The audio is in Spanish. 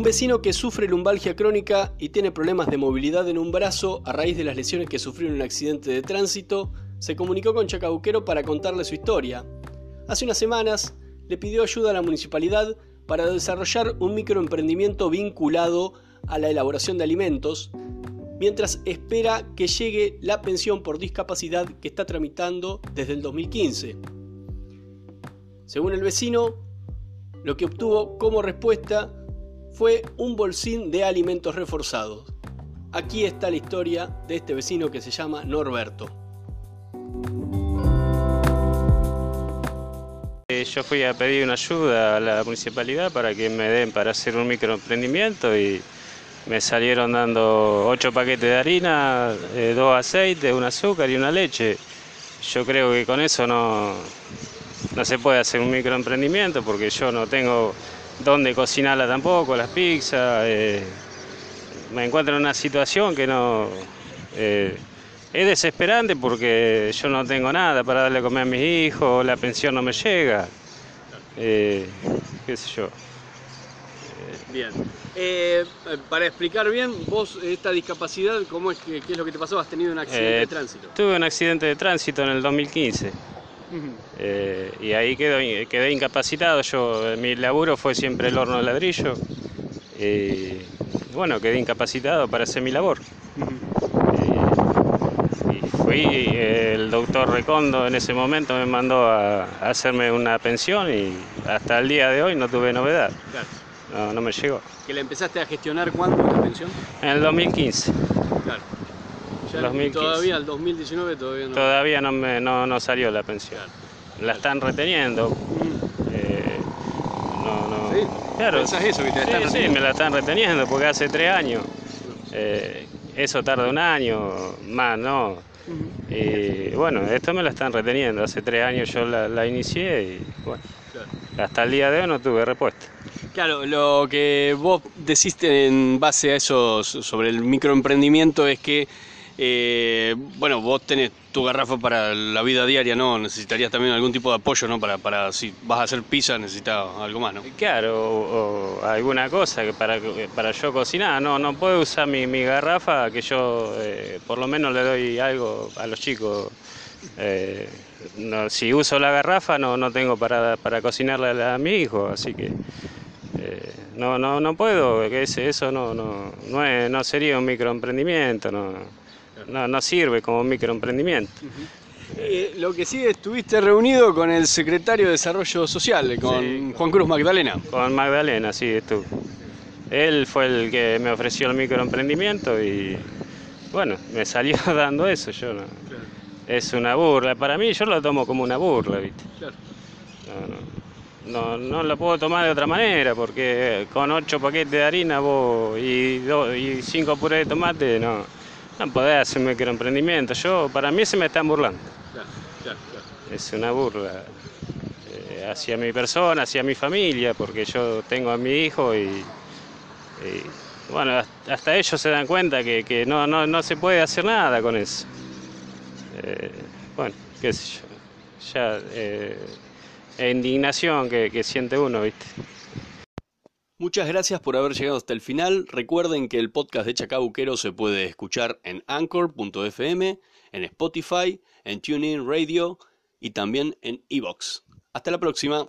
Un vecino que sufre lumbalgia crónica y tiene problemas de movilidad en un brazo a raíz de las lesiones que sufrió en un accidente de tránsito, se comunicó con Chacabuquero para contarle su historia. Hace unas semanas le pidió ayuda a la municipalidad para desarrollar un microemprendimiento vinculado a la elaboración de alimentos, mientras espera que llegue la pensión por discapacidad que está tramitando desde el 2015. Según el vecino, lo que obtuvo como respuesta fue un bolsín de alimentos reforzados. Aquí está la historia de este vecino que se llama Norberto. Eh, yo fui a pedir una ayuda a la municipalidad para que me den para hacer un microemprendimiento y me salieron dando ocho paquetes de harina, eh, dos aceites, un azúcar y una leche. Yo creo que con eso no, no se puede hacer un microemprendimiento porque yo no tengo dónde cocinarla tampoco, las pizzas. Eh, me encuentro en una situación que no... Eh, es desesperante porque yo no tengo nada para darle a comer a mis hijos, la pensión no me llega. Eh, qué sé yo. Bien. para explicar bien, vos esta discapacidad, ¿cómo es que, ¿qué es lo que te pasó? ¿Has tenido un accidente de tránsito? Tuve un accidente de tránsito en el 2015. Eh, y ahí quedé incapacitado. Yo, mi laburo fue siempre el horno de ladrillo. Y bueno, quedé incapacitado para hacer mi labor. y, fui, el doctor Recondo en ese momento me mandó a, hacerme una pensión y hasta el día de hoy no tuve novedad. No, no me llegó. ¿Que la empezaste a gestionar cuándo la pensión? En el 2015. Claro. Todavía el 2019 todavía no. Todavía no, me, no, no salió la pensión. La están reteniendo. Eh, no. Claro. eso que te están Sí, me la están reteniendo porque hace tres años. Eh, eso tarda un año, más no. Y bueno, esto me la están reteniendo. Hace tres años yo la, la inicié y bueno, hasta el día de hoy no tuve respuesta. Claro, lo que vos decís en base a eso sobre el microemprendimiento es que eh, bueno, vos tenés tu garrafa para la vida diaria, ¿no? Necesitarías también algún tipo de apoyo, ¿no? Para, para si vas a hacer pizza, necesitas algo más, ¿no? Claro, o, alguna cosa que para, para yo cocinar. No, no puedo usar mi, garrafa, que yo eh, por lo menos le doy algo a los chicos. Eh, si uso la garrafa no, no tengo para, para cocinarle a, mi hijo, así que no, no, no puedo, que eso no, no, no, no sería un microemprendimiento, no no, no sirve como microemprendimiento. Eh, lo que sí estuviste reunido con el secretario de Desarrollo Social, con Juan Cruz Magdalena. Con Magdalena, sí, estuve. Él fue el que me ofreció el microemprendimiento y bueno, me salió dando eso. Yo no, Es una burla. Para mí yo lo tomo como una burla, ¿viste? Claro. No, no, lo puedo tomar de otra manera porque con ocho paquetes de harina vos y, y cinco purés de tomate no no podés hacer un microemprendimiento. Yo, para mí se me están burlando. Es una burla eh, hacia mi persona, hacia mi familia, porque yo tengo a mi hijo y, bueno, hasta ellos se dan cuenta que, no, no, se puede hacer nada con eso. Eh, bueno, qué sé yo. Ya, eh, indignación que, que siente uno, ¿viste? Muchas gracias por haber llegado hasta el final. Recuerden que el podcast de Chacabuquero se puede escuchar en anchor.fm, en Spotify, en TuneIn Radio y también en Evox. Hasta la próxima.